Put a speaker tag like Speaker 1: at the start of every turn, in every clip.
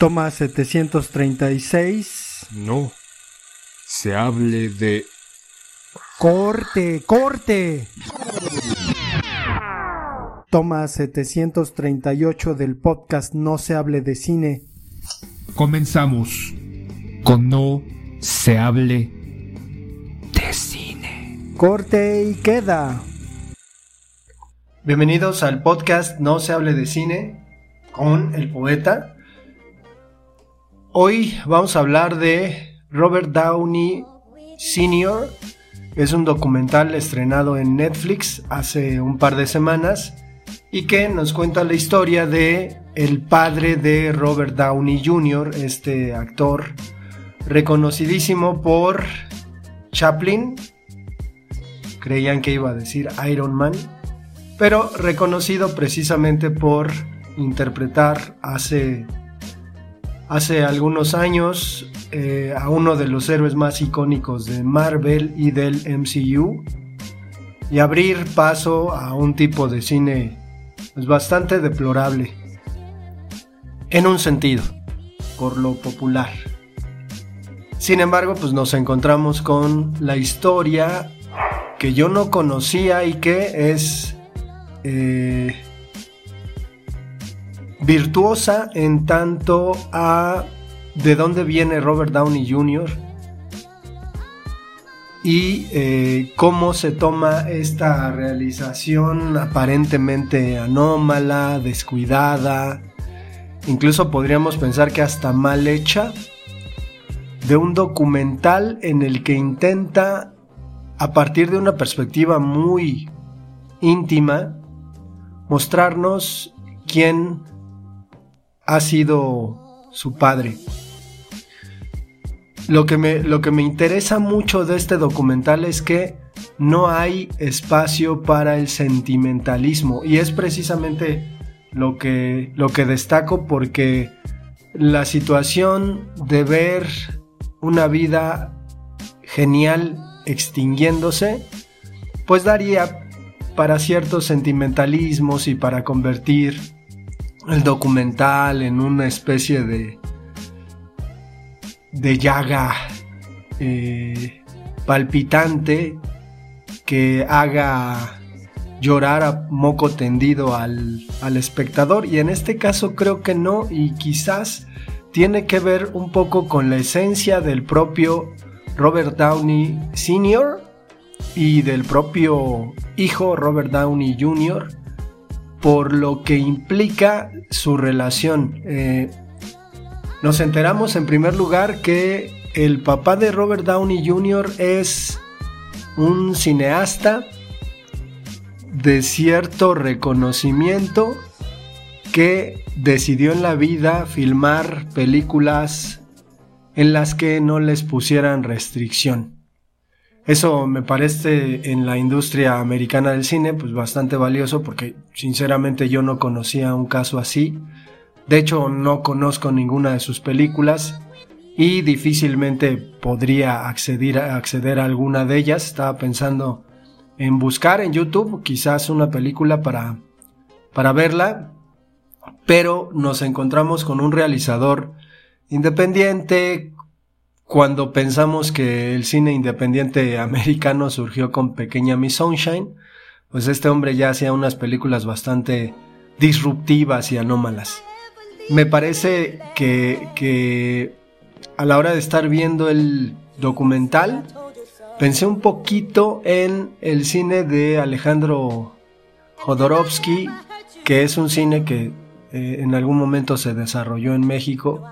Speaker 1: Toma 736.
Speaker 2: No. Se hable de...
Speaker 1: Corte, corte. Toma 738 del podcast No se hable de cine.
Speaker 2: Comenzamos con No se hable de cine.
Speaker 1: Corte y queda.
Speaker 3: Bienvenidos al podcast No se hable de cine con el poeta. Hoy vamos a hablar de Robert Downey Sr. Es un documental estrenado en Netflix hace un par de semanas y que nos cuenta la historia de el padre de Robert Downey Jr., este actor reconocidísimo por Chaplin. Creían que iba a decir Iron Man, pero reconocido precisamente por interpretar hace, hace algunos años eh, a uno de los héroes más icónicos de Marvel y del MCU y abrir paso a un tipo de cine es bastante deplorable. En un sentido, por lo popular. Sin embargo, pues nos encontramos con la historia que yo no conocía y que es eh, virtuosa en tanto a de dónde viene Robert Downey Jr y eh, cómo se toma esta realización aparentemente anómala, descuidada, incluso podríamos pensar que hasta mal hecha, de un documental en el que intenta, a partir de una perspectiva muy íntima, mostrarnos quién ha sido su padre. Lo que, me, lo que me interesa mucho de este documental es que no hay espacio para el sentimentalismo y es precisamente lo que, lo que destaco porque la situación de ver una vida genial extinguiéndose, pues daría para ciertos sentimentalismos y para convertir el documental en una especie de, de llaga eh, palpitante que haga llorar a moco tendido al, al, espectador y en este caso creo que no y quizás tiene que ver un poco con la esencia del propio Robert Downey Sr. y del propio hijo Robert Downey Jr. por lo que implica su relación. Eh, nos enteramos en primer lugar que el papá de Robert Downey Jr. es un cineasta de cierto reconocimiento que decidió en la vida filmar películas en las que no les pusieran restricción. Eso me parece en la industria americana del cine pues bastante valioso porque sinceramente yo no conocía un caso así de hecho, no conozco ninguna de sus películas y difícilmente podría acceder a, alguna de ellas. Estaba pensando en buscar en YouTube quizás una película para, para verla, pero nos encontramos con un realizador independiente. Cuando pensamos que el cine independiente americano surgió con Pequeña Miss Sunshine, pues este hombre ya hacía unas películas bastante disruptivas y anómalas. Me parece que, a la hora de estar viendo el documental, pensé un poquito en el cine de Alejandro Jodorowsky, que es un cine que eh, en algún momento se desarrolló en México,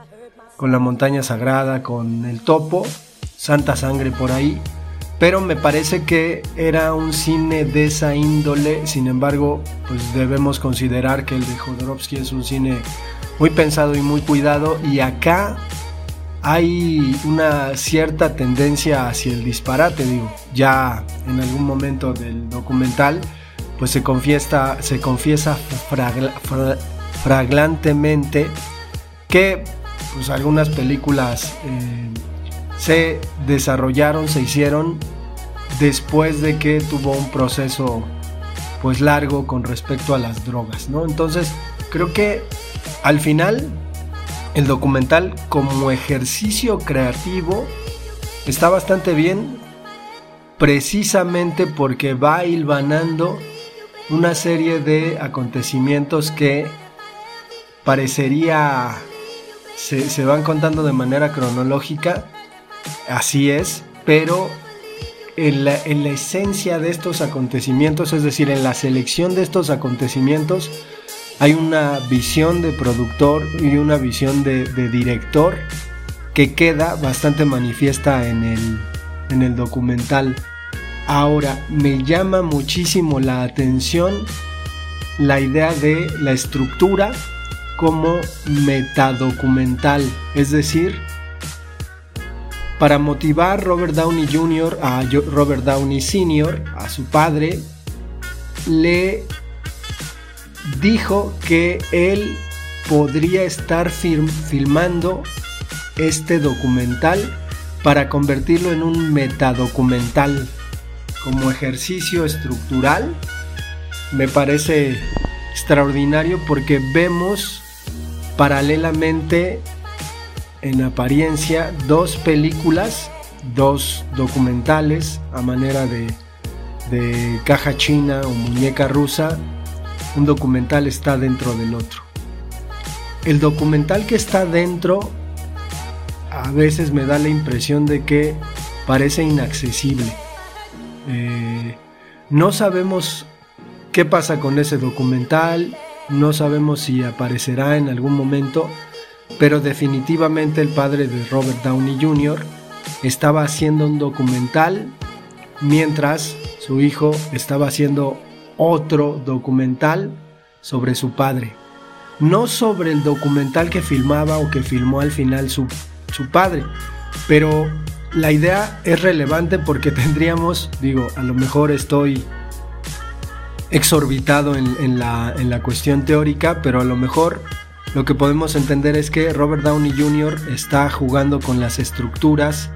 Speaker 3: con la montaña sagrada, con el topo, Santa Sangre por ahí, pero me parece que era un cine de esa índole, sin embargo, pues debemos considerar que el de Jodorowsky es un cine muy pensado y muy cuidado. Y acá hay una cierta tendencia hacia el disparate, digo, ya en algún momento del documental pues se confiesa, se confiesa fraglantemente que pues algunas películas eh, se desarrollaron, se hicieron después de que tuvo un proceso pues largo con respecto a las drogas, ¿no? Entonces creo que al final, el documental como ejercicio creativo está bastante bien precisamente porque va hilvanando una serie de acontecimientos que parecería se, van contando de manera cronológica, así es, pero en la, en la, esencia de estos acontecimientos, es decir, en la selección de estos acontecimientos, hay una visión de productor y una visión de, director que queda bastante manifiesta en el, en el documental. Ahora, me llama muchísimo la atención la idea de la estructura como metadocumental, es decir, para motivar Robert Downey Jr. a Robert Downey Sr., a su padre, le dijo que él podría estar filmando este documental para convertirlo en un metadocumental como ejercicio estructural. Me parece extraordinario porque vemos paralelamente en apariencia dos películas, dos documentales a manera de, de caja china o muñeca rusa un documental está dentro del otro. El documental que está dentro a veces me da la impresión de que parece inaccesible. Eh, no sabemos qué pasa con ese documental, no sabemos si aparecerá en algún momento, pero definitivamente el padre de Robert Downey Jr. estaba haciendo un documental mientras su hijo estaba haciendo otro documental sobre su padre. No sobre el documental que filmaba o que filmó al final su, padre, pero la idea es relevante porque tendríamos, digo, a lo mejor estoy exorbitado en, la, la, cuestión teórica, pero a lo mejor lo que podemos entender es que Robert Downey Jr. está jugando con las estructuras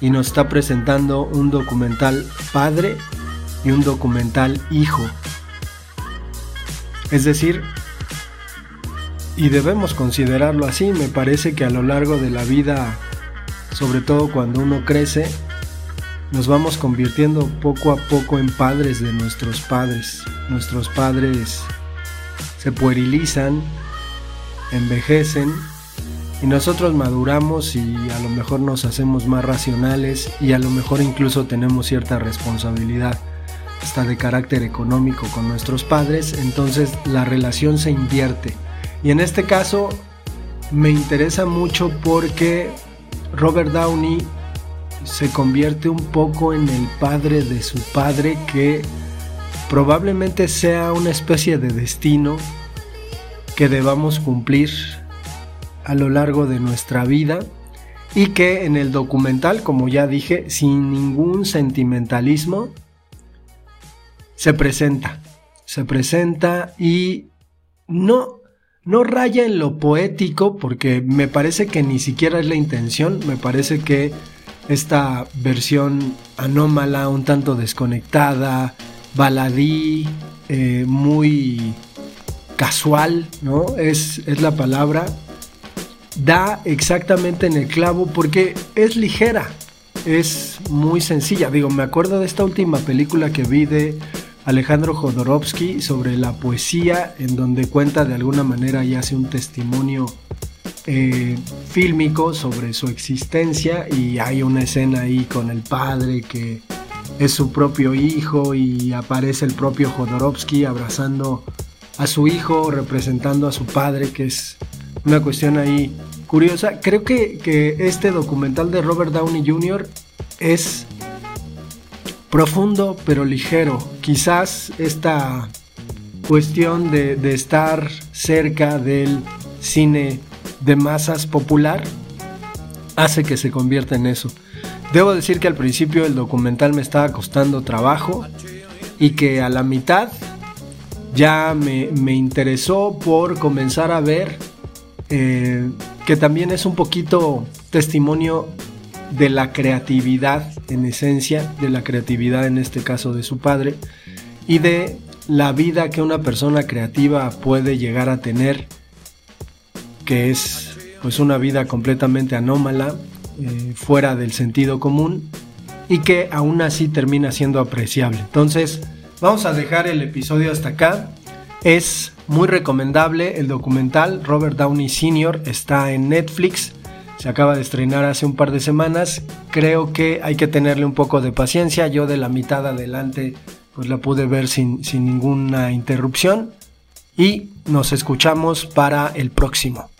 Speaker 3: y nos está presentando un documental padre y un documental hijo. Es decir, y debemos considerarlo así, me parece que a lo largo de la vida, sobre todo cuando uno crece, nos vamos convirtiendo poco a poco en padres de nuestros padres. Nuestros padres se puerilizan, envejecen y nosotros maduramos y a lo mejor nos hacemos más racionales y a lo mejor incluso tenemos cierta responsabilidad hasta de carácter económico con nuestros padres, entonces la relación se invierte. Y en este caso me interesa mucho porque Robert Downey se convierte un poco en el padre de su padre que probablemente sea una especie de destino que debamos cumplir a lo largo de nuestra vida y que en el documental, como ya dije, sin ningún sentimentalismo, se presenta, se presenta y no, no raya en lo poético porque me parece que ni siquiera es la intención, me parece que esta versión anómala, un tanto desconectada, baladí, eh, muy casual, ¿no? Es, es la palabra. Da exactamente en el clavo porque es ligera, es muy sencilla. Digo, me acuerdo de esta última película que vi de Alejandro Jodorowsky sobre la poesía, en donde cuenta de alguna manera y hace un testimonio eh, fílmico sobre su existencia y hay una escena ahí con el padre que es su propio hijo y aparece el propio Jodorowsky abrazando a su hijo, representando a su padre, que es una cuestión ahí curiosa. Creo que, que este documental de Robert Downey Jr. es profundo pero ligero. Quizás esta cuestión de, estar cerca del cine de masas popular hace que se convierta en eso. Debo decir que al principio el documental me estaba costando trabajo y que a la mitad ya me, interesó por comenzar a ver eh, que también es un poquito testimonio de la creatividad en esencia, de la creatividad en este caso de su padre, y de la vida que una persona creativa puede llegar a tener, que es pues una vida completamente anómala, eh, fuera del sentido común y que aún así termina siendo apreciable. Entonces, vamos a dejar el episodio hasta acá. Es muy recomendable el documental Robert Downey Sr. está en Netflix. Se acaba de estrenar hace un par de semanas. Creo que hay que tenerle un poco de paciencia. Yo de la mitad adelante pues la pude ver sin, sin ninguna interrupción. Y nos escuchamos para el próximo.